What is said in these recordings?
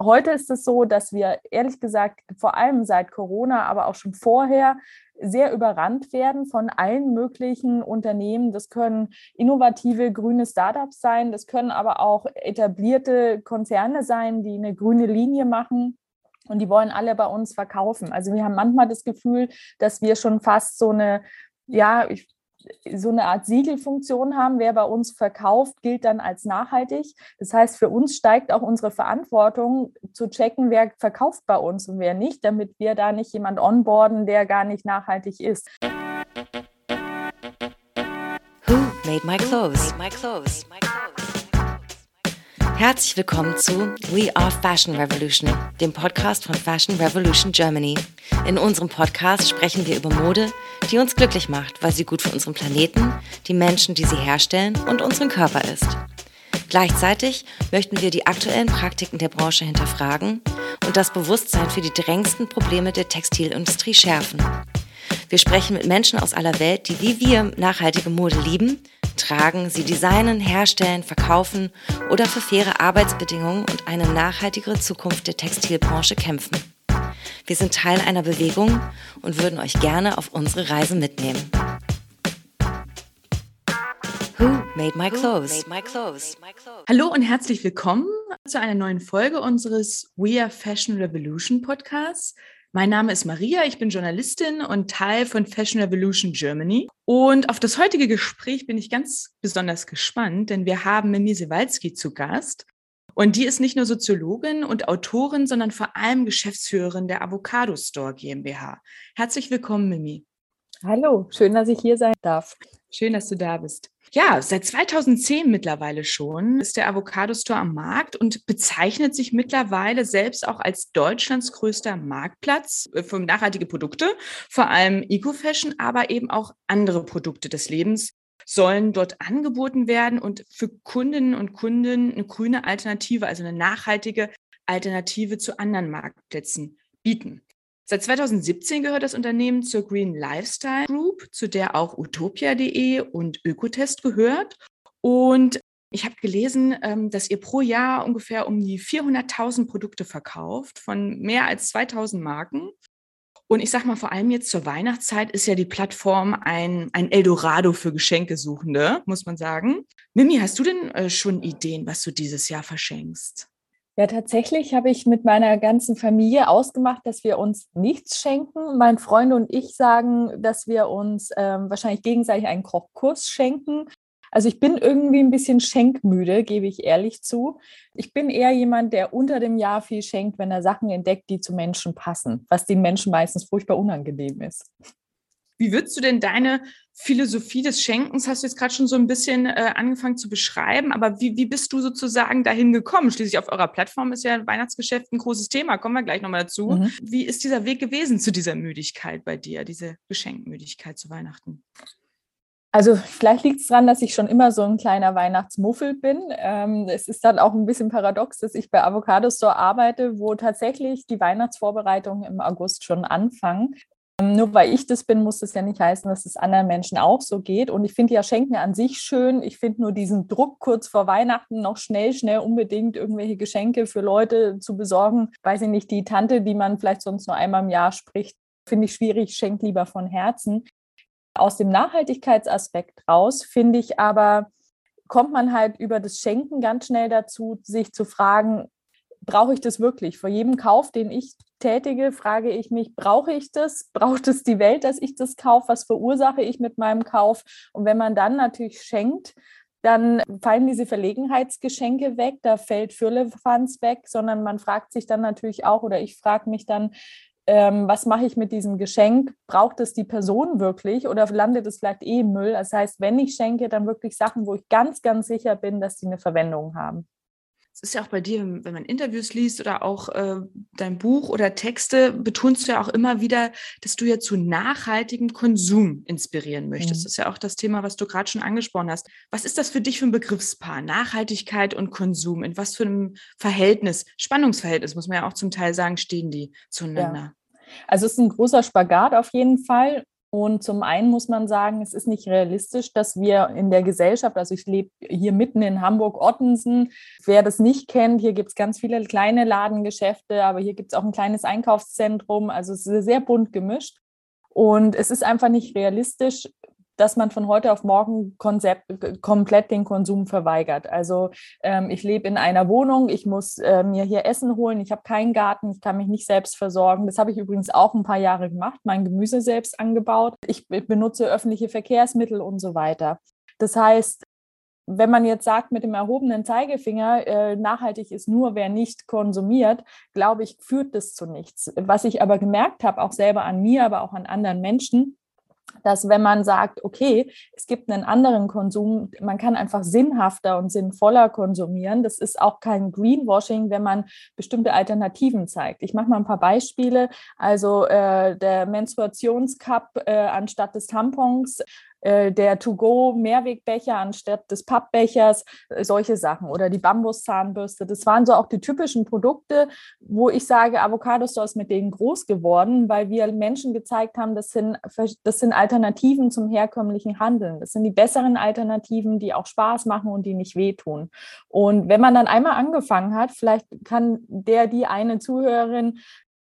heute ist es so, dass wir ehrlich gesagt vor allem seit Corona, aber auch schon vorher sehr überrannt werden von allen möglichen Unternehmen. Das können innovative grüne Startups sein, das können aber auch etablierte Konzerne sein, die eine grüne Linie machen. Und die wollen alle bei uns verkaufen. Also wir haben manchmal das Gefühl, dass wir schon fast so eine, ja, ich so eine Art Siegelfunktion haben. Wer bei uns verkauft, gilt dann als nachhaltig. Das heißt, für uns steigt auch unsere Verantwortung zu checken, wer verkauft bei uns und wer nicht, damit wir da nicht jemand onboarden, der gar nicht nachhaltig ist. Who made my clothes? Made my clothes. Herzlich willkommen zu We Are Fashion Revolution, dem Podcast von Fashion Revolution Germany. In unserem Podcast sprechen wir über Mode, die uns glücklich macht, weil sie gut für unseren Planeten, die Menschen, die sie herstellen und unseren Körper ist. Gleichzeitig möchten wir die aktuellen Praktiken der Branche hinterfragen und das Bewusstsein für die drängendsten Probleme der Textilindustrie schärfen. Wir sprechen mit Menschen aus aller Welt, die wie wir nachhaltige Mode lieben tragen, sie designen, herstellen, verkaufen oder für faire Arbeitsbedingungen und eine nachhaltigere Zukunft der Textilbranche kämpfen. Wir sind Teil einer Bewegung und würden euch gerne auf unsere Reise mitnehmen. Who made my clothes? Hallo und herzlich willkommen zu einer neuen Folge unseres We Are Fashion Revolution Podcasts. Mein Name ist Maria, ich bin Journalistin und Teil von Fashion Revolution Germany. Und auf das heutige Gespräch bin ich ganz besonders gespannt, denn wir haben Mimi Sewalski zu Gast. Und die ist nicht nur Soziologin und Autorin, sondern vor allem Geschäftsführerin der Avocado Store GmbH. Herzlich willkommen, Mimi. Hallo, schön, dass ich hier sein darf. Schön, dass du da bist. Ja, seit 2010 mittlerweile schon ist der Avocado Store am Markt und bezeichnet sich mittlerweile selbst auch als Deutschlands größter Marktplatz äh, für nachhaltige Produkte, vor allem Eco-Fashion, aber eben auch andere Produkte des Lebens sollen dort angeboten werden und für Kundinnen und Kunden eine grüne Alternative, also eine nachhaltige Alternative zu anderen Marktplätzen bieten. Seit 2017 gehört das Unternehmen zur Green Lifestyle Group, zu der auch utopia.de und Ökotest gehört. Und ich habe gelesen, ähm, dass ihr pro Jahr ungefähr um die 400.000 Produkte verkauft von mehr als 2000 Marken. Und ich sage mal, vor allem jetzt zur Weihnachtszeit ist ja die Plattform ein, ein Eldorado für Geschenkesuchende, muss man sagen. Mimi, hast du denn äh, schon Ideen, was du dieses Jahr verschenkst? Ja, tatsächlich habe ich mit meiner ganzen Familie ausgemacht, dass wir uns nichts schenken. Mein Freund und ich sagen, dass wir uns ähm, wahrscheinlich gegenseitig einen Kochkurs schenken. Also ich bin irgendwie ein bisschen schenkmüde, gebe ich ehrlich zu. Ich bin eher jemand, der unter dem Jahr viel schenkt, wenn er Sachen entdeckt, die zu Menschen passen, was den Menschen meistens furchtbar unangenehm ist. Wie würdest du denn deine Philosophie des Schenkens, hast du jetzt gerade schon so ein bisschen äh, angefangen zu beschreiben, aber wie, wie bist du sozusagen dahin gekommen? Schließlich auf eurer Plattform ist ja Weihnachtsgeschäft ein großes Thema, kommen wir gleich nochmal dazu. Mhm. Wie ist dieser Weg gewesen zu dieser Müdigkeit bei dir, diese Geschenkmüdigkeit zu Weihnachten? Also vielleicht liegt es daran, dass ich schon immer so ein kleiner Weihnachtsmuffel bin. Ähm, es ist dann auch ein bisschen paradox, dass ich bei Avocado Store arbeite, wo tatsächlich die Weihnachtsvorbereitungen im August schon anfangen. Ähm, nur weil ich das bin, muss das ja nicht heißen, dass es anderen Menschen auch so geht. Und ich finde ja Schenken an sich schön. Ich finde nur diesen Druck kurz vor Weihnachten noch schnell, schnell unbedingt irgendwelche Geschenke für Leute zu besorgen. Weiß ich nicht, die Tante, die man vielleicht sonst nur einmal im Jahr spricht, finde ich schwierig. Schenkt lieber von Herzen. Aus dem Nachhaltigkeitsaspekt raus finde ich aber, kommt man halt über das Schenken ganz schnell dazu, sich zu fragen, brauche ich das wirklich? Vor jedem Kauf, den ich tätige, frage ich mich, brauche ich das? Braucht es die Welt, dass ich das kaufe? Was verursache ich mit meinem Kauf? Und wenn man dann natürlich schenkt, dann fallen diese Verlegenheitsgeschenke weg, da fällt Fürlefanz weg, sondern man fragt sich dann natürlich auch, oder ich frage mich dann, ähm, was mache ich mit diesem Geschenk? Braucht es die Person wirklich oder landet es vielleicht eh im Müll? Das heißt, wenn ich schenke, dann wirklich Sachen, wo ich ganz, ganz sicher bin, dass sie eine Verwendung haben ist ja auch bei dir, wenn man Interviews liest oder auch äh, dein Buch oder Texte, betonst du ja auch immer wieder, dass du ja zu nachhaltigem Konsum inspirieren möchtest. Mhm. Das ist ja auch das Thema, was du gerade schon angesprochen hast. Was ist das für dich für ein Begriffspaar? Nachhaltigkeit und Konsum. In was für einem Verhältnis, Spannungsverhältnis, muss man ja auch zum Teil sagen, stehen die zueinander? Ja. Also es ist ein großer Spagat auf jeden Fall. Und zum einen muss man sagen, es ist nicht realistisch, dass wir in der Gesellschaft, also ich lebe hier mitten in Hamburg-Ottensen, wer das nicht kennt, hier gibt es ganz viele kleine Ladengeschäfte, aber hier gibt es auch ein kleines Einkaufszentrum, also es ist sehr bunt gemischt. Und es ist einfach nicht realistisch, dass man von heute auf morgen Konzept, komplett den Konsum verweigert. Also ähm, ich lebe in einer Wohnung, ich muss äh, mir hier Essen holen, ich habe keinen Garten, ich kann mich nicht selbst versorgen. Das habe ich übrigens auch ein paar Jahre gemacht, mein Gemüse selbst angebaut. Ich benutze öffentliche Verkehrsmittel und so weiter. Das heißt, wenn man jetzt sagt, mit dem erhobenen Zeigefinger, äh, nachhaltig ist nur, wer nicht konsumiert, glaube ich, führt das zu nichts. Was ich aber gemerkt habe, auch selber an mir, aber auch an anderen Menschen, dass wenn man sagt, okay, es gibt einen anderen Konsum, man kann einfach sinnhafter und sinnvoller konsumieren. Das ist auch kein Greenwashing, wenn man bestimmte Alternativen zeigt. Ich mache mal ein paar Beispiele. Also äh, der Menstruationscup äh, anstatt des Tampons der To-Go-Mehrwegbecher anstatt des Pappbechers, äh, solche Sachen oder die Bambuszahnbürste. Das waren so auch die typischen Produkte, wo ich sage, Avocado Store ist mit denen groß geworden, weil wir Menschen gezeigt haben, das sind, das sind Alternativen zum herkömmlichen Handeln. Das sind die besseren Alternativen, die auch Spaß machen und die nicht wehtun. Und wenn man dann einmal angefangen hat, vielleicht kann der, die eine Zuhörerin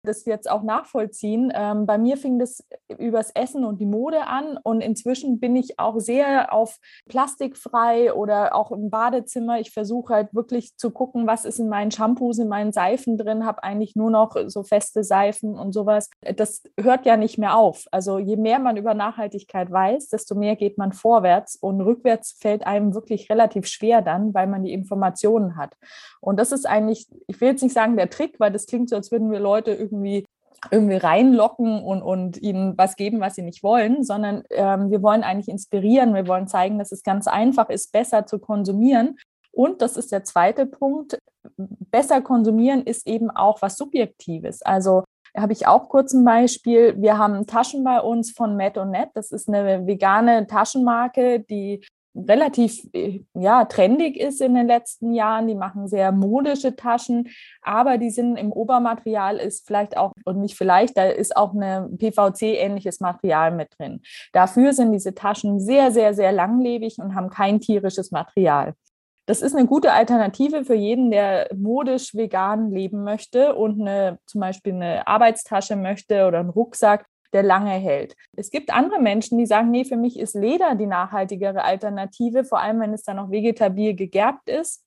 das jetzt auch nachvollziehen. Ähm, bei mir fing das übers Essen und die Mode an und inzwischen bin ich auch sehr auf plastikfrei oder auch im Badezimmer. Ich versuche halt wirklich zu gucken, was ist in meinen Shampoos, in meinen Seifen drin, habe eigentlich nur noch so feste Seifen und sowas. Das hört ja nicht mehr auf. Also je mehr man über Nachhaltigkeit weiß, desto mehr geht man vorwärts und rückwärts fällt einem wirklich relativ schwer dann, weil man die Informationen hat. Und das ist eigentlich, ich will jetzt nicht sagen der Trick, weil das klingt so, als würden wir Leute irgendwie irgendwie reinlocken und, und ihnen was geben, was sie nicht wollen, sondern ähm, wir wollen eigentlich inspirieren. Wir wollen zeigen, dass es ganz einfach ist, besser zu konsumieren. Und das ist der zweite Punkt. Besser konsumieren ist eben auch was Subjektives. Also habe ich auch kurz ein Beispiel. Wir haben Taschen bei uns von Matt und Net. Das ist eine vegane Taschenmarke, die relativ ja, trendig ist in den letzten Jahren. Die machen sehr modische Taschen, aber die sind im Obermaterial ist vielleicht auch, und nicht vielleicht, da ist auch ein PVC-ähnliches Material mit drin. Dafür sind diese Taschen sehr, sehr, sehr langlebig und haben kein tierisches Material. Das ist eine gute Alternative für jeden, der modisch vegan leben möchte und eine, zum Beispiel eine Arbeitstasche möchte oder einen Rucksack, der lange hält. Es gibt andere Menschen, die sagen, nee, für mich ist Leder die nachhaltigere Alternative, vor allem wenn es dann noch vegetabil gegerbt ist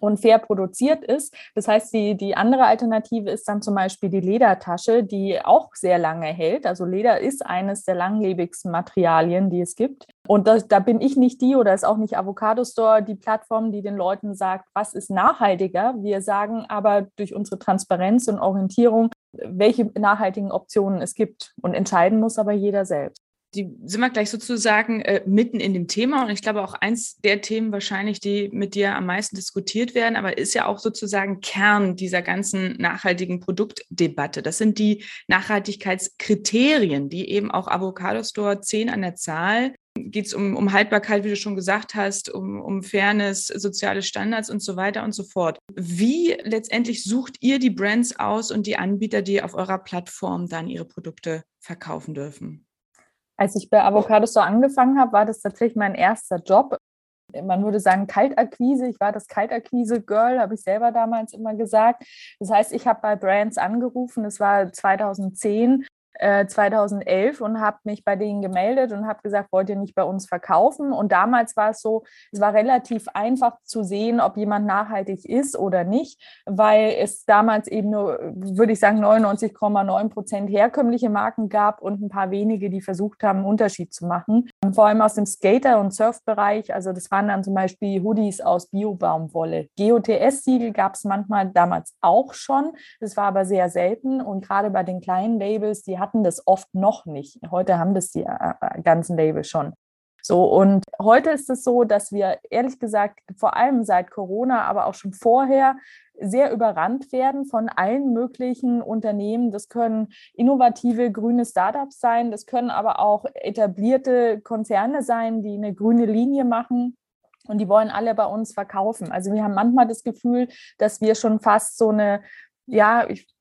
und fair produziert ist. Das heißt, die, die andere Alternative ist dann zum Beispiel die Ledertasche, die auch sehr lange hält. Also Leder ist eines der langlebigsten Materialien, die es gibt. Und das, da bin ich nicht die oder ist auch nicht Avocado Store die Plattform, die den Leuten sagt, was ist nachhaltiger. Wir sagen aber durch unsere Transparenz und Orientierung, welche nachhaltigen Optionen es gibt. Und entscheiden muss aber jeder selbst die sind wir gleich sozusagen äh, mitten in dem Thema und ich glaube auch eins der Themen wahrscheinlich, die mit dir am meisten diskutiert werden, aber ist ja auch sozusagen Kern dieser ganzen nachhaltigen Produktdebatte. Das sind die Nachhaltigkeitskriterien, die eben auch Avocado Store 10 an der Zahl geht es um, um Haltbarkeit, wie du schon gesagt hast, um, um Fairness, soziale Standards und so weiter und so fort. Wie letztendlich sucht ihr die Brands aus und die Anbieter, die auf eurer Plattform dann ihre Produkte verkaufen dürfen? Als ich bei Avocado Store angefangen habe, war das tatsächlich mein erster Job. Man würde sagen Kaltakquise. Ich war das Kaltakquise-Girl, habe ich selber damals immer gesagt. Das heißt, ich habe bei Brands angerufen. Das war 2010 2011 äh, und habe mich bei denen gemeldet und habe gesagt, wollt ihr nicht bei uns verkaufen? Und damals war es so, es war relativ einfach zu sehen, ob jemand nachhaltig ist oder nicht, weil es damals eben nur, würde ich sagen, 99,9 Prozent herkömmliche Marken gab und ein paar wenige, die versucht haben, einen Unterschied zu machen. Vor allem aus dem Skater- und Surfbereich. Also das waren dann zum Beispiel Hoodies aus Biobaumwolle. GOTS-Siegel gab es manchmal damals auch schon. Das war aber sehr selten. Und gerade bei den kleinen Labels, die hatten das oft noch nicht. Heute haben das die äh, äh, ganzen Labels schon. So, und heute ist es so, dass wir ehrlich gesagt vor allem seit Corona, aber auch schon vorher sehr überrannt werden von allen möglichen Unternehmen. Das können innovative grüne Startups sein, das können aber auch etablierte Konzerne sein, die eine grüne Linie machen. Und die wollen alle bei uns verkaufen. Also wir haben manchmal das Gefühl, dass wir schon fast so eine, ja, ich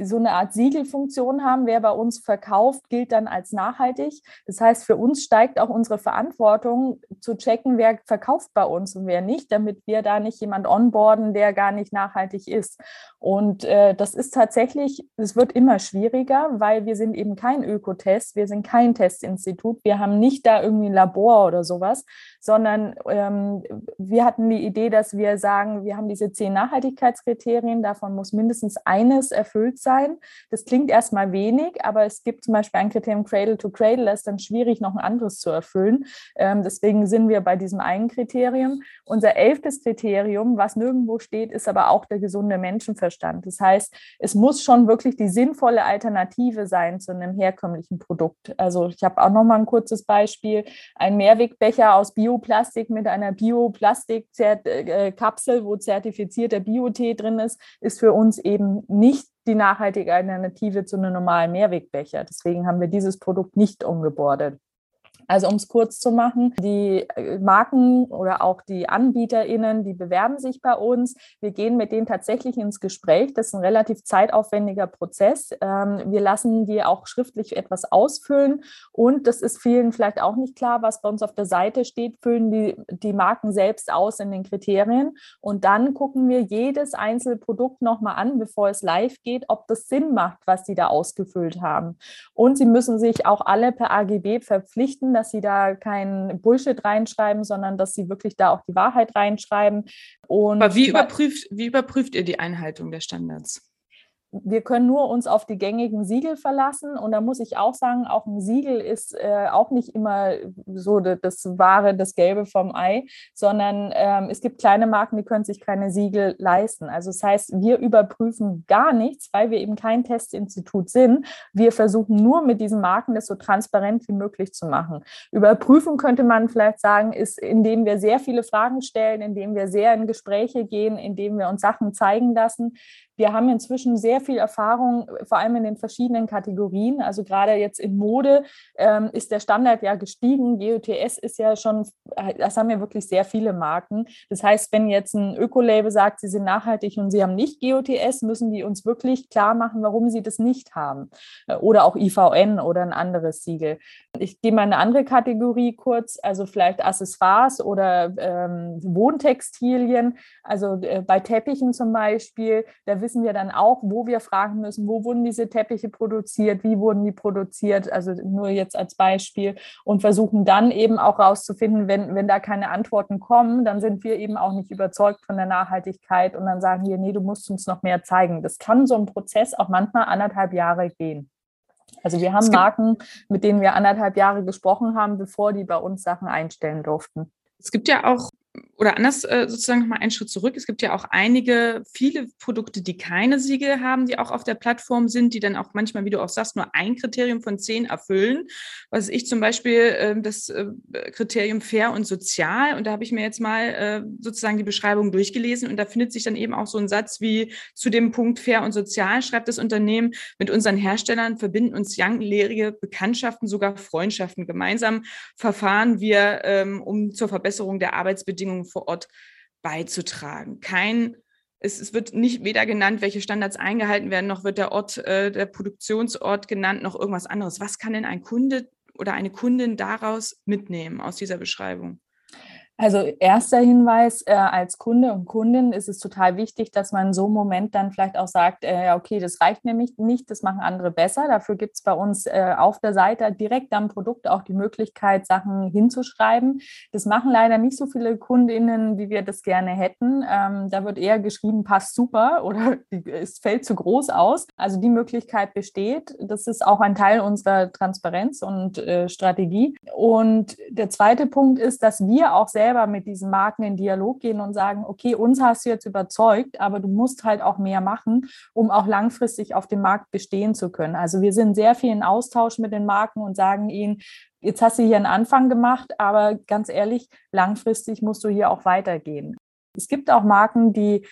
so eine Art Siegelfunktion haben. Wer bei uns verkauft, gilt dann als nachhaltig. Das heißt, für uns steigt auch unsere Verantwortung zu checken, wer verkauft bei uns und wer nicht, damit wir da nicht jemand onboarden, der gar nicht nachhaltig ist. Und äh, das ist tatsächlich, es wird immer schwieriger, weil wir sind eben kein Ökotest, wir sind kein Testinstitut, wir haben nicht da irgendwie ein Labor oder sowas, sondern ähm, wir hatten die Idee, dass wir sagen, wir haben diese zehn Nachhaltigkeitskriterien, davon muss mindestens eines erfüllt sein. Das klingt erstmal wenig, aber es gibt zum Beispiel ein Kriterium Cradle to Cradle, das ist dann schwierig, noch ein anderes zu erfüllen. Ähm, deswegen sind wir bei diesem einen Kriterium. Unser elftes Kriterium, was nirgendwo steht, ist aber auch der gesunde Menschenverstand. Das heißt, es muss schon wirklich die sinnvolle Alternative sein zu einem herkömmlichen Produkt. Also ich habe auch noch mal ein kurzes Beispiel. Ein Mehrwegbecher aus Bioplastik mit einer Bioplastik-Kapsel, äh, wo zertifizierter Biotee drin ist, ist für uns eben nicht die nachhaltige Alternative zu einem normalen Mehrwegbecher. Deswegen haben wir dieses Produkt nicht umgebordet. Also um es kurz zu machen, die äh, Marken oder auch die AnbieterInnen, die bewerben sich bei uns. Wir gehen mit denen tatsächlich ins Gespräch. Das ist ein relativ zeitaufwendiger Prozess. Ähm, wir lassen die auch schriftlich etwas ausfüllen. Und das ist vielen vielleicht auch nicht klar, was bei uns auf der Seite steht, füllen die, die Marken selbst aus in den Kriterien. Und dann gucken wir jedes einzelne Produkt nochmal an, bevor es live geht, ob das Sinn macht, was sie da ausgefüllt haben. Und sie müssen sich auch alle per AGB verpflichten, dass sie da kein Bullshit reinschreiben, sondern dass sie wirklich da auch die Wahrheit reinschreiben. Und Aber wie überprüft, wie überprüft ihr die Einhaltung der Standards? Wir können nur uns auf die gängigen Siegel verlassen. Und da muss ich auch sagen, auch ein Siegel ist äh, auch nicht immer so das wahre, das Gelbe vom Ei, sondern ähm, es gibt kleine Marken, die können sich keine Siegel leisten. Also das heißt, wir überprüfen gar nichts, weil wir eben kein Testinstitut sind. Wir versuchen nur mit diesen Marken das so transparent wie möglich zu machen. Überprüfen könnte man vielleicht sagen, ist, indem wir sehr viele Fragen stellen, indem wir sehr in Gespräche gehen, indem wir uns Sachen zeigen lassen. Wir haben inzwischen sehr viel Erfahrung, vor allem in den verschiedenen Kategorien. Also gerade jetzt in Mode ähm, ist der Standard ja gestiegen. GOTS ist ja schon, das haben ja wirklich sehr viele Marken. Das heißt, wenn jetzt ein Ökolabel sagt, sie sind nachhaltig und sie haben nicht GOTS, müssen die uns wirklich klar machen, warum sie das nicht haben. Äh, oder auch IVN oder ein anderes Siegel. Ich gehe mal eine andere Kategorie kurz, also vielleicht Accessoires oder ähm, Wohntextilien. Also äh, bei Teppichen zum Beispiel, da wissen wissen wir dann auch, wo wir fragen müssen, wo wurden diese Teppiche produziert, wie wurden die produziert, also nur jetzt als Beispiel und versuchen dann eben auch rauszufinden, wenn, wenn da keine Antworten kommen, dann sind wir eben auch nicht überzeugt von der Nachhaltigkeit und dann sagen wir, nee, du musst uns noch mehr zeigen. Das kann so ein Prozess auch manchmal anderthalb Jahre gehen. Also wir haben Marken, mit denen wir anderthalb Jahre gesprochen haben, bevor die bei uns Sachen einstellen durften. Es gibt ja auch oder anders äh, sozusagen nochmal einen Schritt zurück. Es gibt ja auch einige, viele Produkte, die keine Siegel haben, die auch auf der Plattform sind, die dann auch manchmal, wie du auch sagst, nur ein Kriterium von zehn erfüllen. Was ich zum Beispiel äh, das äh, Kriterium fair und sozial. Und da habe ich mir jetzt mal äh, sozusagen die Beschreibung durchgelesen und da findet sich dann eben auch so ein Satz wie zu dem Punkt fair und sozial schreibt das Unternehmen, mit unseren Herstellern verbinden uns langjährige Bekanntschaften, sogar Freundschaften. Gemeinsam verfahren wir, ähm, um zur Verbesserung der Arbeitsbedingungen Bedingungen vor Ort beizutragen. Kein es, es, wird nicht weder genannt, welche Standards eingehalten werden, noch wird der Ort, äh, der Produktionsort genannt, noch irgendwas anderes. Was kann denn ein Kunde oder eine Kundin daraus mitnehmen aus dieser Beschreibung? Also erster Hinweis, äh, als Kunde und Kundin ist es total wichtig, dass man so einem Moment dann vielleicht auch sagt, äh, okay, das reicht nämlich nicht, das machen andere besser. Dafür gibt es bei uns äh, auf der Seite direkt am Produkt auch die Möglichkeit, Sachen hinzuschreiben. Das machen leider nicht so viele Kundinnen, wie wir das gerne hätten. Ähm, da wird eher geschrieben, passt super oder es fällt zu groß aus. Also die Möglichkeit besteht. Das ist auch ein Teil unserer Transparenz und äh, Strategie. Und der zweite Punkt ist, dass wir auch selber selber mit diesen Marken in Dialog gehen und sagen, okay, uns hast du jetzt überzeugt, aber du musst halt auch mehr machen, um auch langfristig auf dem Markt bestehen zu können. Also wir sind sehr viel in Austausch mit den Marken und sagen ihnen, jetzt hast du hier einen Anfang gemacht, aber ganz ehrlich, langfristig musst du hier auch weitergehen. Es gibt auch Marken, die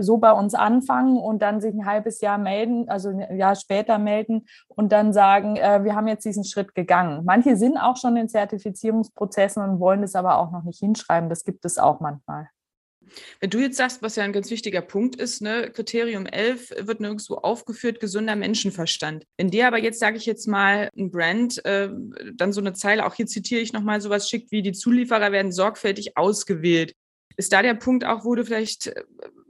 so bei uns anfangen und dann sich ein halbes Jahr melden, also ein Jahr später melden und dann sagen, äh, wir haben jetzt diesen Schritt gegangen. Manche sind auch schon in Zertifizierungsprozessen und wollen es aber auch noch nicht hinschreiben. Das gibt es auch manchmal. Wenn du jetzt sagst, was ja ein ganz wichtiger Punkt ist, ne, Kriterium 11 wird nirgendwo aufgeführt, gesunder Menschenverstand. Wenn dir aber jetzt, sage ich jetzt mal, ein Brand äh, dann so eine Zeile, auch hier zitiere ich nochmal sowas schickt, wie die Zulieferer werden sorgfältig ausgewählt. Ist da der Punkt auch, wo du vielleicht, äh,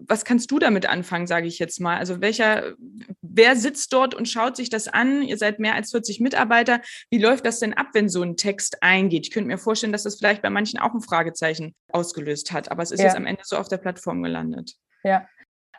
was kannst du damit anfangen, sage ich jetzt mal? Also welcher, wer sitzt dort und schaut sich das an? Ihr seid mehr als 40 Mitarbeiter. Wie läuft das denn ab, wenn so ein Text eingeht? Ich könnte mir vorstellen, dass das vielleicht bei manchen auch ein Fragezeichen ausgelöst hat, aber es ist ja. jetzt am Ende so auf der Plattform gelandet. Ja,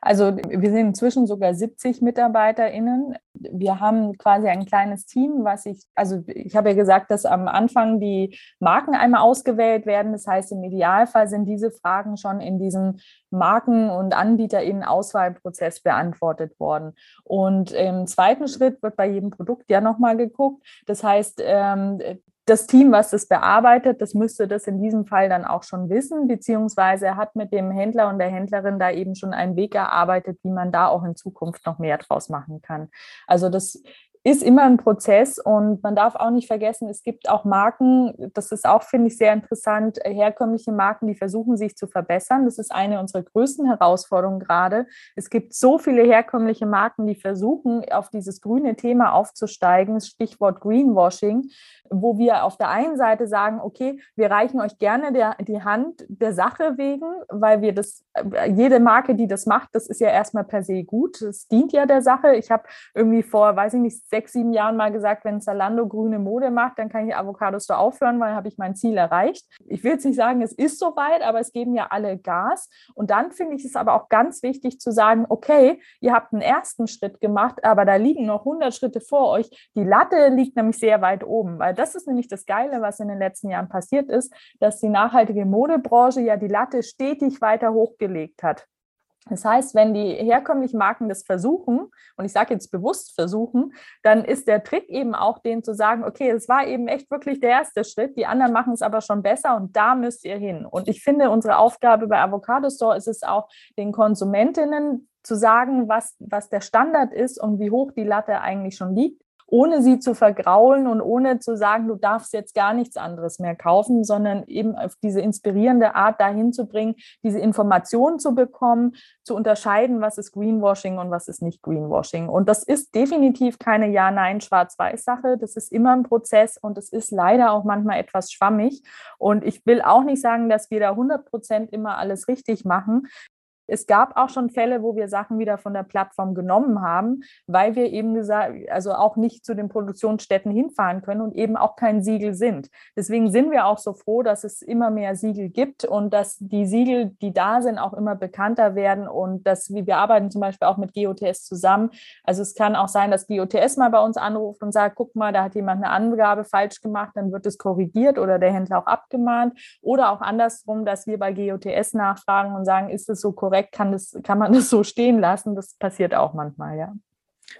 also wir sind inzwischen sogar 70 MitarbeiterInnen. Wir haben quasi ein kleines Team, was ich, also ich habe ja gesagt, dass am Anfang die Marken einmal ausgewählt werden. Das heißt, im Idealfall sind diese Fragen schon in diesem Marken- und AnbieterInnen-Auswahlprozess beantwortet worden. Und im zweiten Schritt wird bei jedem Produkt ja nochmal geguckt. Das heißt, ähm, das Team, was das bearbeitet, das müsste das in diesem Fall dann auch schon wissen, beziehungsweise hat mit dem Händler und der Händlerin da eben schon einen Weg erarbeitet, wie man da auch in Zukunft noch mehr draus machen kann. Also das ist immer ein Prozess und man darf auch nicht vergessen, es gibt auch Marken, das ist auch, finde ich, sehr interessant, herkömmliche Marken, die versuchen, sich zu verbessern. Das ist eine unserer größten Herausforderungen gerade. Es gibt so viele herkömmliche Marken, die versuchen, auf dieses grüne Thema aufzusteigen, Stichwort Greenwashing, wo wir auf der einen Seite sagen, okay, wir reichen euch gerne der, die Hand der Sache wegen, weil wir das, jede Marke, die das macht, das ist ja erstmal per se gut. Es dient ja der Sache. Ich habe irgendwie vor, weiß ich nicht, sechs, sieben Jahren mal gesagt, wenn Zalando grüne Mode macht, dann kann ich Avocados so aufhören, weil dann habe ich mein Ziel erreicht. Ich will jetzt nicht sagen, es ist soweit, aber es geben ja alle Gas. Und dann finde ich es aber auch ganz wichtig zu sagen, okay, ihr habt einen ersten Schritt gemacht, aber da liegen noch 100 Schritte vor euch. Die Latte liegt nämlich sehr weit oben, weil das ist nämlich das Geile, was in den letzten Jahren passiert ist, dass die nachhaltige Modebranche ja die Latte stetig weiter hochgelegt hat. Das heißt, wenn die herkömmlichen Marken das versuchen, und ich sage jetzt bewusst versuchen, dann ist der Trick eben auch, denen zu sagen, okay, es war eben echt wirklich der erste Schritt, die anderen machen es aber schon besser und da müsst ihr hin. Und ich finde, unsere Aufgabe bei Avocado Store ist es auch, den Konsumentinnen zu sagen, was, was der Standard ist und wie hoch die Latte eigentlich schon liegt ohne sie zu vergraulen und ohne zu sagen, du darfst jetzt gar nichts anderes mehr kaufen, sondern eben auf diese inspirierende Art dahin zu bringen, diese Informationen zu bekommen, zu unterscheiden, was ist Greenwashing und was ist nicht Greenwashing. Und das ist definitiv keine Ja-Nein, Schwarz-Weiß-Sache. Das ist immer ein Prozess und es ist leider auch manchmal etwas schwammig. Und ich will auch nicht sagen, dass wir da 100 Prozent immer alles richtig machen. Es gab auch schon Fälle, wo wir Sachen wieder von der Plattform genommen haben, weil wir eben gesagt, also auch nicht zu den Produktionsstätten hinfahren können und eben auch kein Siegel sind. Deswegen sind wir auch so froh, dass es immer mehr Siegel gibt und dass die Siegel, die da sind, auch immer bekannter werden und dass wir arbeiten zum Beispiel auch mit GOTS zusammen. Also es kann auch sein, dass GOTS mal bei uns anruft und sagt, guck mal, da hat jemand eine Angabe falsch gemacht, dann wird es korrigiert oder der Händler auch abgemahnt oder auch andersrum, dass wir bei GOTS nachfragen und sagen, ist es so korrekt? Korrekt kann, das, kann man das so stehen lassen. Das passiert auch manchmal, ja.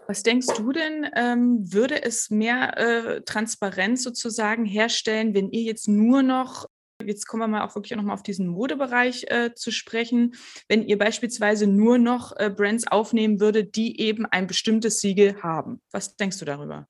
Was denkst du denn, ähm, würde es mehr äh, Transparenz sozusagen herstellen, wenn ihr jetzt nur noch, jetzt kommen wir mal auch wirklich noch mal auf diesen Modebereich äh, zu sprechen, wenn ihr beispielsweise nur noch äh, Brands aufnehmen würdet, die eben ein bestimmtes Siegel haben? Was denkst du darüber?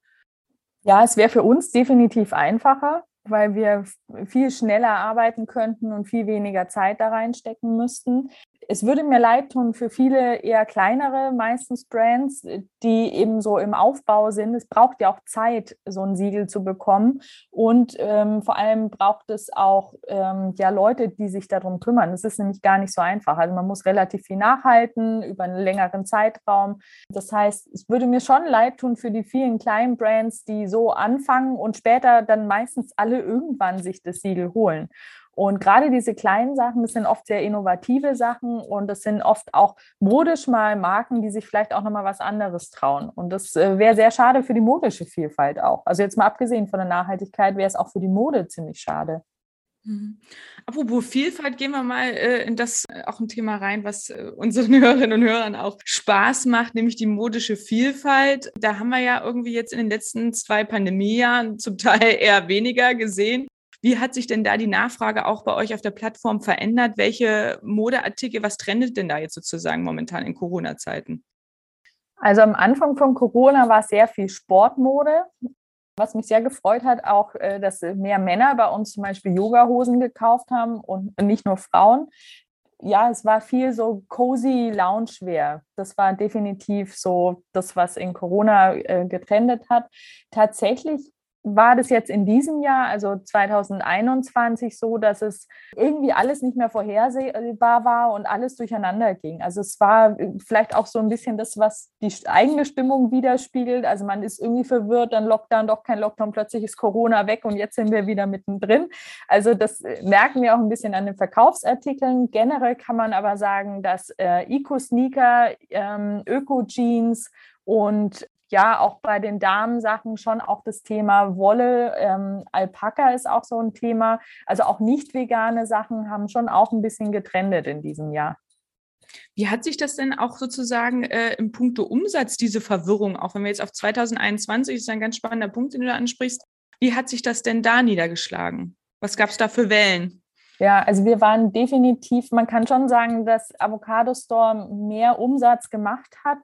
Ja, es wäre für uns definitiv einfacher weil wir viel schneller arbeiten könnten und viel weniger Zeit da reinstecken müssten es würde mir leid tun für viele eher kleinere, meistens Brands, die eben so im Aufbau sind. Es braucht ja auch Zeit, so ein Siegel zu bekommen. Und ähm, vor allem braucht es auch ähm, ja Leute, die sich darum kümmern. Das ist nämlich gar nicht so einfach. Also man muss relativ viel nachhalten über einen längeren Zeitraum. Das heißt, es würde mir schon leid tun für die vielen kleinen Brands, die so anfangen und später dann meistens alle irgendwann sich das Siegel holen. Und gerade diese kleinen Sachen, das sind oft sehr innovative Sachen und das sind oft auch modisch mal Marken, die sich vielleicht auch nochmal was anderes trauen. Und das äh, wäre sehr schade für die modische Vielfalt auch. Also jetzt mal abgesehen von der Nachhaltigkeit wäre es auch für die Mode ziemlich schade. Mhm. Apropos Vielfalt, gehen wir mal äh, in das äh, auch ein Thema rein, was äh, unseren Hörerinnen und Hörern auch Spaß macht, nämlich die modische Vielfalt. Da haben wir ja irgendwie jetzt in den letzten zwei Pandemiejahren zum Teil eher weniger gesehen. Wie hat sich denn da die Nachfrage auch bei euch auf der Plattform verändert? Welche Modeartikel, was trendet denn da jetzt sozusagen momentan in Corona-Zeiten? Also am Anfang von Corona war sehr viel Sportmode. Was mich sehr gefreut hat, auch, äh, dass mehr Männer bei uns zum Beispiel Yogahosen gekauft haben und nicht nur Frauen ja, es war viel so cozy Loungewear. Das war definitiv so das, was in Corona äh, getrendet hat. Tatsächlich war das jetzt in diesem Jahr, also 2021, so, dass es irgendwie alles nicht mehr vorhersehbar war und alles durcheinander ging. Also es war äh, vielleicht auch so ein bisschen das, was die eigene Stimmung widerspiegelt. Also man ist irgendwie verwirrt, dann Lockdown, doch kein Lockdown, plötzlich ist Corona weg und jetzt sind wir wieder mittendrin. Also das äh, merken wir auch ein bisschen an den Verkaufsartikeln. Generell kann man aber sagen, dass äh, Eco-Sneaker, ähm, Öko-Jeans und ja, auch bei den Damensachen schon auch das Thema Wolle, ähm, Alpaka ist auch so ein Thema. Also auch nicht vegane Sachen haben schon auch ein bisschen getrendet in diesem Jahr. Wie hat sich das denn auch sozusagen äh, im Punkto Umsatz, diese Verwirrung, auch wenn wir jetzt auf 2021, das ist ein ganz spannender Punkt, den du da ansprichst, wie hat sich das denn da niedergeschlagen? Was gab es da für Wellen? Ja, also wir waren definitiv, man kann schon sagen, dass Avocado Store mehr Umsatz gemacht hat,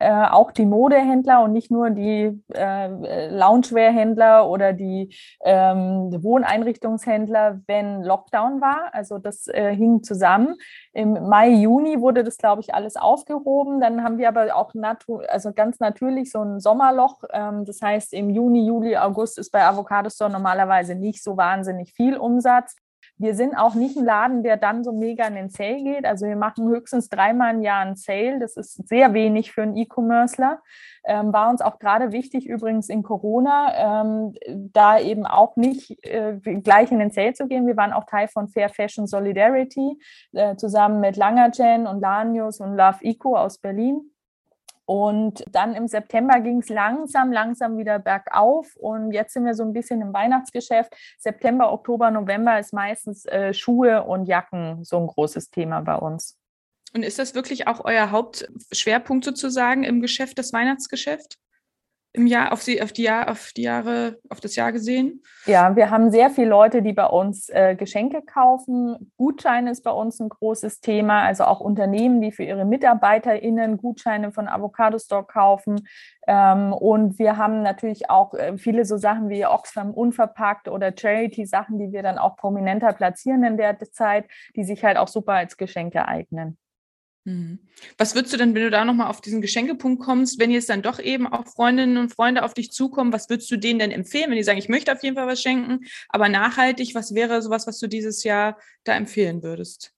äh, auch die Modehändler und nicht nur die äh, Loungewear-Händler oder die ähm, Wohneinrichtungshändler, wenn Lockdown war. Also das äh, hing zusammen. Im Mai, Juni wurde das, glaube ich, alles aufgehoben. Dann haben wir aber auch also ganz natürlich so ein Sommerloch. Ähm, das heißt, im Juni, Juli, August ist bei Avocado Store normalerweise nicht so wahnsinnig viel Umsatz. Wir sind auch nicht ein Laden, der dann so mega in den Sale geht. Also wir machen höchstens dreimal im Jahr einen Sale. Das ist sehr wenig für einen E-Commercer. Ähm, war uns auch gerade wichtig, übrigens in Corona, ähm, da eben auch nicht äh, gleich in den Sale zu gehen. Wir waren auch Teil von Fair Fashion Solidarity, äh, zusammen mit Langerchen und Lanius und Love Eco aus Berlin. Und dann im September ging es langsam, langsam wieder bergauf. Und jetzt sind wir so ein bisschen im Weihnachtsgeschäft. September, Oktober, November ist meistens äh, Schuhe und Jacken so ein großes Thema bei uns. Und ist das wirklich auch euer Hauptschwerpunkt sozusagen im Geschäft, das Weihnachtsgeschäft? Im Jahr auf die, auf die Jahr, auf die Jahre, auf das Jahr gesehen? Ja, wir haben sehr viele Leute, die bei uns äh, Geschenke kaufen. Gutscheine ist bei uns ein großes Thema. Also auch Unternehmen, die für ihre MitarbeiterInnen Gutscheine von Avocado Store kaufen. Ähm, und wir haben natürlich auch äh, viele so Sachen wie Oxfam Unverpackt oder Charity-Sachen, die wir dann auch prominenter platzieren in der Zeit, die sich halt auch super als Geschenke eignen. Mhm. Was würdest du denn, wenn du da nochmal auf diesen Geschenkepunkt kommst, wenn jetzt dann doch eben auch Freundinnen und Freunde auf dich zukommen, was würdest du denen denn empfehlen, wenn die sagen, ich möchte auf jeden Fall was schenken, aber nachhaltig, was wäre sowas, was du dieses Jahr da empfehlen würdest?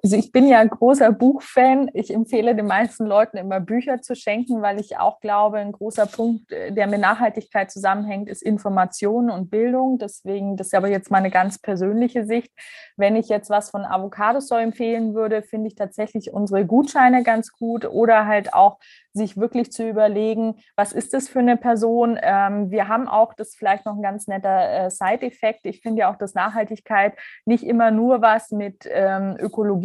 Also ich bin ja ein großer Buchfan. Ich empfehle den meisten Leuten immer Bücher zu schenken, weil ich auch glaube, ein großer Punkt, äh, der mit Nachhaltigkeit zusammenhängt, ist Information und Bildung. Deswegen, das ist aber jetzt meine ganz persönliche Sicht. Wenn ich jetzt was von Avocado Soy empfehlen würde, finde ich tatsächlich unsere Gutscheine ganz gut oder halt auch sich wirklich zu überlegen, was ist das für eine Person? Ähm, wir haben auch, das vielleicht noch ein ganz netter äh, Side-Effekt. Ich finde ja auch, dass Nachhaltigkeit nicht immer nur was mit ähm,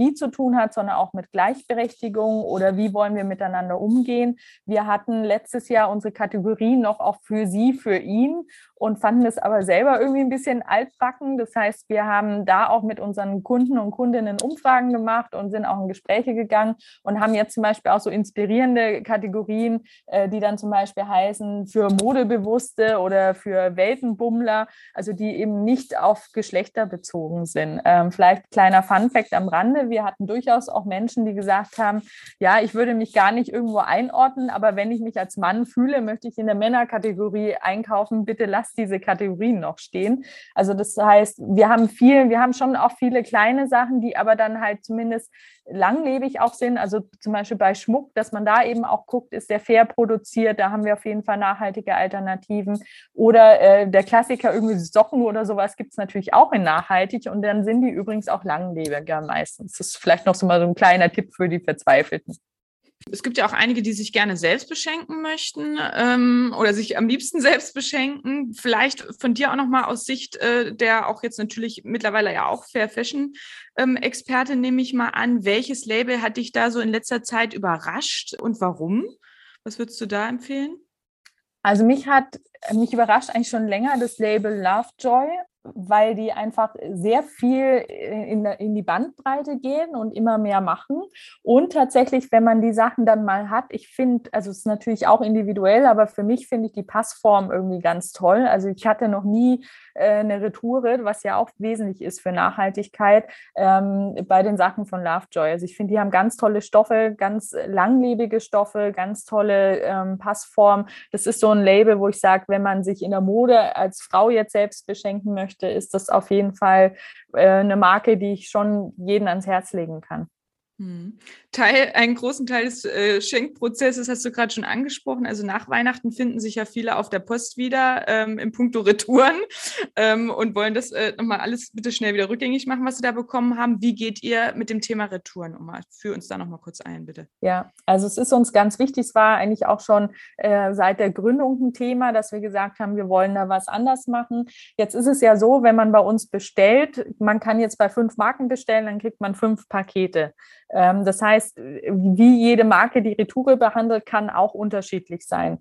Ökologie zu tun hat, sondern auch mit Gleichberechtigung oder wie wollen wir miteinander umgehen. Wir hatten letztes Jahr unsere Kategorien noch auch für sie, für ihn und fanden es aber selber irgendwie ein bisschen altbacken. Das heißt, wir haben da auch mit unseren Kunden und Kundinnen Umfragen gemacht und sind auch in Gespräche gegangen und haben jetzt zum Beispiel auch so inspirierende Kategorien, äh, die dann zum Beispiel heißen für Modebewusste oder für Weltenbummler, also die eben nicht auf Geschlechter bezogen sind. Ähm, vielleicht kleiner Funfact am Rande. Wir hatten durchaus auch Menschen, die gesagt haben, ja, ich würde mich gar nicht irgendwo einordnen, aber wenn ich mich als Mann fühle, möchte ich in der Männerkategorie einkaufen. Bitte lasst diese Kategorien noch stehen. Also das heißt, wir haben viel, wir haben schon auch viele kleine Sachen, die aber dann halt zumindest langlebig auch sind. Also zum Beispiel bei Schmuck, dass man da eben auch guckt, ist der fair produziert, da haben wir auf jeden Fall nachhaltige Alternativen. Oder äh, der Klassiker, irgendwie Socken oder sowas gibt es natürlich auch in nachhaltig und dann sind die übrigens auch langlebiger meistens. Das ist vielleicht noch so mal so ein kleiner Tipp für die Verzweifelten. Es gibt ja auch einige, die sich gerne selbst beschenken möchten ähm, oder sich am liebsten selbst beschenken. Vielleicht von dir auch nochmal aus Sicht äh, der auch jetzt natürlich mittlerweile ja auch Fair Fashion ähm, Experte nehme ich mal an. Welches Label hat dich da so in letzter Zeit überrascht und warum? Was würdest du da empfehlen? Also mich hat mich überrascht eigentlich schon länger das Label Lovejoy. Weil die einfach sehr viel in, in, die Bandbreite gehen und immer mehr machen. Und tatsächlich, wenn man die Sachen dann mal hat, ich finde, also es ist natürlich auch individuell, aber für mich finde ich die Passform irgendwie ganz toll. Also ich hatte noch nie äh, eine Retoure, was ja auch wesentlich ist für Nachhaltigkeit ähm, bei den Sachen von Lovejoy. Also ich finde, die haben ganz tolle Stoffe, ganz langlebige Stoffe, ganz tolle ähm, Passform. Das ist so ein Label, wo ich sage, wenn man sich in der Mode als Frau jetzt selbst beschenken möchte, möchte, ist das auf jeden Fall äh, eine Marke, die ich schon jeden ans Herz legen kann. Hm. Teil, einen großen Teil des äh, Schenkprozesses hast du gerade schon angesprochen. Also nach Weihnachten finden sich ja viele auf der Post wieder ähm, im Punkto Retouren ähm, und wollen das äh, nochmal alles bitte schnell wieder rückgängig machen, was sie da bekommen haben. Wie geht ihr mit dem Thema Retouren um? Führ uns da nochmal kurz ein, bitte. Ja, also es ist uns ganz wichtig. Es war eigentlich auch schon äh, seit der Gründung ein Thema, dass wir gesagt haben, wir wollen da was anders machen. Jetzt ist es ja so, wenn man bei uns bestellt, man kann jetzt bei fünf Marken bestellen, dann kriegt man fünf Pakete. Ähm, das heißt, wie jede Marke die Retoure behandelt, kann auch unterschiedlich sein.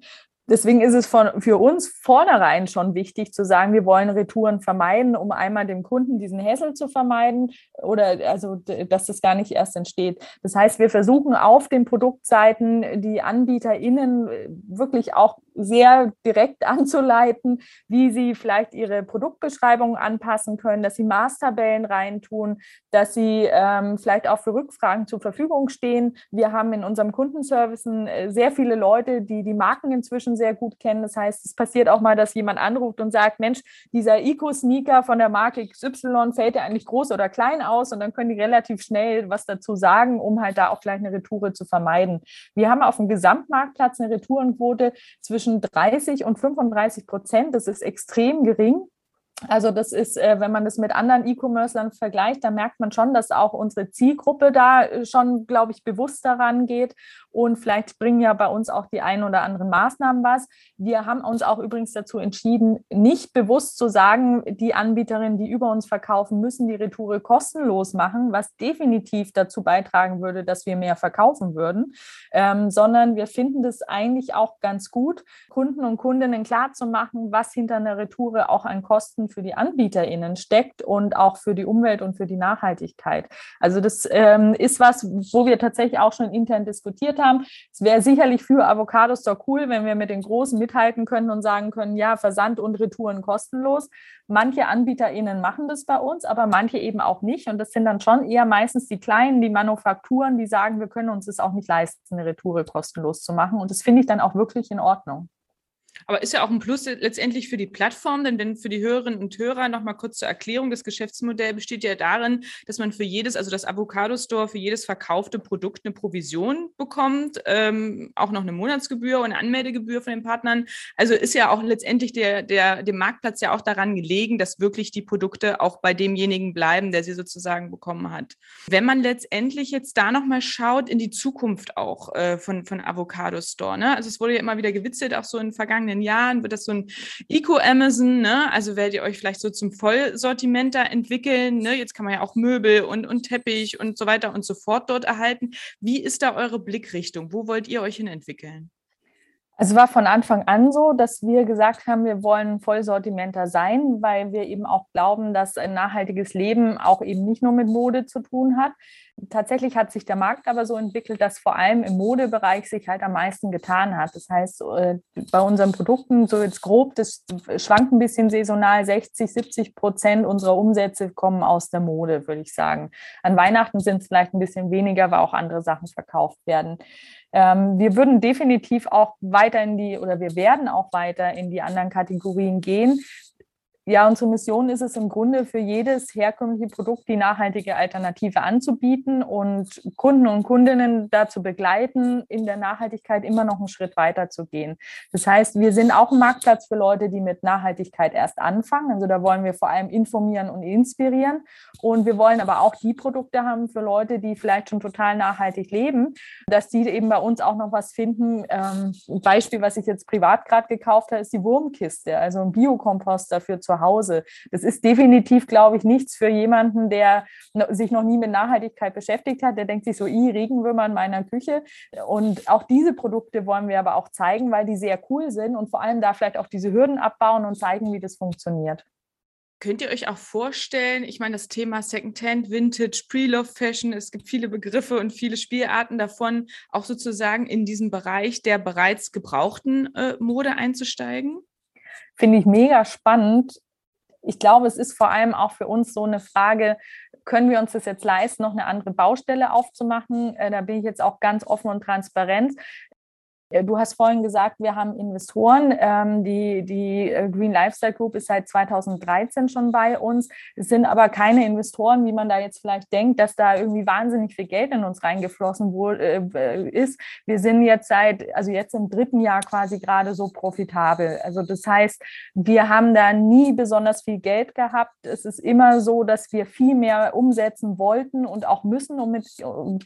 Deswegen ist es von, für uns vornherein schon wichtig zu sagen, wir wollen Retouren vermeiden, um einmal dem Kunden diesen Hässel zu vermeiden oder also, dass das gar nicht erst entsteht. Das heißt, wir versuchen auf den Produktseiten die AnbieterInnen wirklich auch sehr direkt anzuleiten, wie sie vielleicht ihre Produktbeschreibung anpassen können, dass sie Maßtabellen reintun, dass sie ähm, vielleicht auch für Rückfragen zur Verfügung stehen. Wir haben in unserem Kundenservice äh, sehr viele Leute, die die Marken inzwischen sehr gut kennen. Das heißt, es passiert auch mal, dass jemand anruft und sagt, Mensch, dieser Eco-Sneaker von der Marke XY fällt ja eigentlich groß oder klein aus und dann können die relativ schnell was dazu sagen, um halt da auch gleich eine Retoure zu vermeiden. Wir haben auf dem Gesamtmarktplatz eine Retourenquote zwischen zwischen 30 und 35 Prozent. Das ist extrem gering. Also das ist, äh, wenn man das mit anderen E-Commercern vergleicht, da merkt man schon, dass auch unsere Zielgruppe da äh, schon, glaube ich, bewusst daran geht. Und vielleicht bringen ja bei uns auch die ein oder anderen Maßnahmen was. Wir haben uns auch übrigens dazu entschieden, nicht bewusst zu sagen, die Anbieterinnen, die über uns verkaufen, müssen die Retoure kostenlos machen, was definitiv dazu beitragen würde, dass wir mehr verkaufen würden, ähm, sondern wir finden das eigentlich auch ganz gut, Kunden und Kundinnen klarzumachen, was hinter einer Retoure auch an Kosten für die AnbieterInnen steckt und auch für die Umwelt und für die Nachhaltigkeit. Also das ähm, ist was, wo wir tatsächlich auch schon intern diskutiert haben. Es wäre sicherlich für Avocado Store cool, wenn wir mit den Großen mithalten können und sagen können, ja, Versand und Retouren kostenlos. Manche AnbieterInnen machen das bei uns, aber manche eben auch nicht. Und das sind dann schon eher meistens die Kleinen, die Manufakturen, die sagen, wir können uns das auch nicht leisten, eine Retoure kostenlos zu machen. Und das finde ich dann auch wirklich in Ordnung. Aber ist ja auch ein Plus letztendlich für die Plattform, denn wenn für die Hörerinnen und Hörer nochmal kurz zur Erklärung, das Geschäftsmodell besteht ja darin, dass man für jedes, also das Avocado Store, für jedes verkaufte Produkt eine Provision bekommt, ähm, auch noch eine Monatsgebühr und eine Anmeldegebühr von den Partnern. Also ist ja auch letztendlich der, der, dem Marktplatz ja auch daran gelegen, dass wirklich die Produkte auch bei demjenigen bleiben, der sie sozusagen bekommen hat. Wenn man letztendlich jetzt da nochmal schaut in die Zukunft auch äh, von, von Avocado Store, ne? also es wurde ja immer wieder gewitzelt, auch so in vergangenen vergangenen Jahren? Wird das so ein Eco-Amazon? Ne? Also werdet ihr euch vielleicht so zum Vollsortiment da entwickeln? Ne? Jetzt kann man ja auch Möbel und, und Teppich und so weiter und so fort dort erhalten. Wie ist da eure Blickrichtung? Wo wollt ihr euch hin entwickeln? Es war von Anfang an so, dass wir gesagt haben, wir wollen Vollsortimenter sein, weil wir eben auch glauben, dass ein nachhaltiges Leben auch eben nicht nur mit Mode zu tun hat. Tatsächlich hat sich der Markt aber so entwickelt, dass vor allem im Modebereich sich halt am meisten getan hat. Das heißt, äh, bei unseren Produkten, so jetzt grob, das schwankt ein bisschen saisonal, 60, 70 Prozent unserer Umsätze kommen aus der Mode, würde ich sagen. An Weihnachten sind es vielleicht ein bisschen weniger, weil auch andere Sachen verkauft werden. Ähm, wir würden definitiv auch weiter in die oder wir werden auch weiter in die anderen Kategorien gehen. Ja, unsere Mission ist es im Grunde für jedes herkömmliche Produkt die nachhaltige Alternative anzubieten und Kunden und Kundinnen dazu begleiten, in der Nachhaltigkeit immer noch einen Schritt weiter zu gehen. Das heißt, wir sind auch ein Marktplatz für Leute, die mit Nachhaltigkeit erst anfangen. Also da wollen wir vor allem informieren und inspirieren. Und wir wollen aber auch die Produkte haben für Leute, die vielleicht schon total nachhaltig leben, dass die eben bei uns auch noch was finden. Ähm, ein Beispiel, was ich jetzt privat gerade gekauft habe, ist die Wurmkiste, also ein Biokompost dafür zu Hause. Das ist definitiv, glaube ich, nichts für jemanden, der sich noch nie mit Nachhaltigkeit beschäftigt hat. Der denkt sich so, i Regenwürmer in meiner Küche. Und auch diese Produkte wollen wir aber auch zeigen, weil die sehr cool sind und vor allem da vielleicht auch diese Hürden abbauen und zeigen, wie das funktioniert. Könnt ihr euch auch vorstellen, ich meine, das Thema Secondhand, Vintage, Pre-Love Fashion, es gibt viele Begriffe und viele Spielarten davon, auch sozusagen in diesen Bereich der bereits gebrauchten äh, Mode einzusteigen? Finde ich mega spannend. Ich glaube, es ist vor allem auch für uns so eine Frage, können wir uns das jetzt leisten, noch eine andere Baustelle aufzumachen? Äh, da bin ich jetzt auch ganz offen und transparent. Äh, du hast vorhin gesagt, wir haben Investoren. Ähm, die, die äh, Green Lifestyle Group ist seit 2013 schon bei uns. Es sind aber keine Investoren, wie man da jetzt vielleicht denkt, dass da irgendwie wahnsinnig viel Geld in uns reingeflossen äh, ist. Wir sind jetzt seit, also jetzt im dritten Jahr quasi gerade so profitabel. Also das heißt, wir haben da nie besonders viel Geld gehabt. Es ist immer so, dass wir viel mehr umsetzen wollten und auch müssen, um mit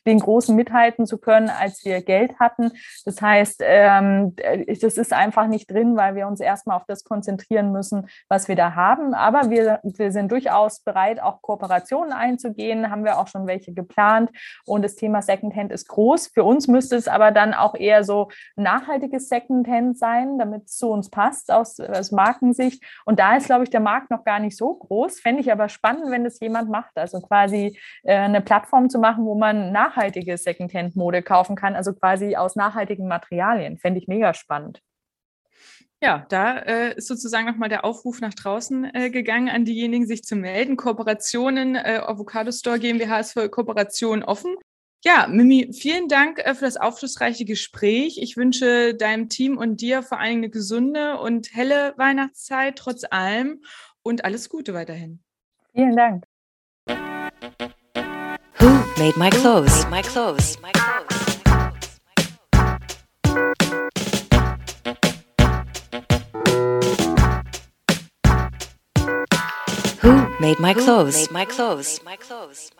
den Großen mithalten zu können, als wir Geld hatten. Das heißt, heißt, ähm, das ist einfach nicht drin, weil wir uns erstmal auf das konzentrieren müssen, was wir da haben. Aber wir, wir sind durchaus bereit, auch Kooperationen einzugehen, haben wir auch schon welche geplant. Und das Thema Secondhand ist groß. Für uns müsste es aber dann auch eher so nachhaltiges Secondhand sein, damit es zu uns passt aus, aus Markensicht. Und da ist, glaube ich, der Markt noch gar nicht so groß. Fände ich aber spannend, wenn das jemand macht. Also quasi äh, eine Plattform zu machen, wo man nachhaltige Secondhand-Mode kaufen kann, also quasi aus nachhaltigem Material. Materialien. Fände ich mega spannend. Ja, da äh, ist sozusagen nochmal der Aufruf nach draußen äh, gegangen an diejenigen, sich zu melden. Kooperationen, äh, Avocado Store GmbH ist für Kooperationen offen. Ja, Mimi, vielen Dank äh, für das aufschlussreiche Gespräch. Ich wünsche deinem Team und dir vor allen Dingen eine gesunde und helle Weihnachtszeit trotz allem und alles Gute weiterhin. Vielen Dank. Who made my clothes? Made my clothes? Made my clothes? Made my clothes? Made my clothes? Made my clothes.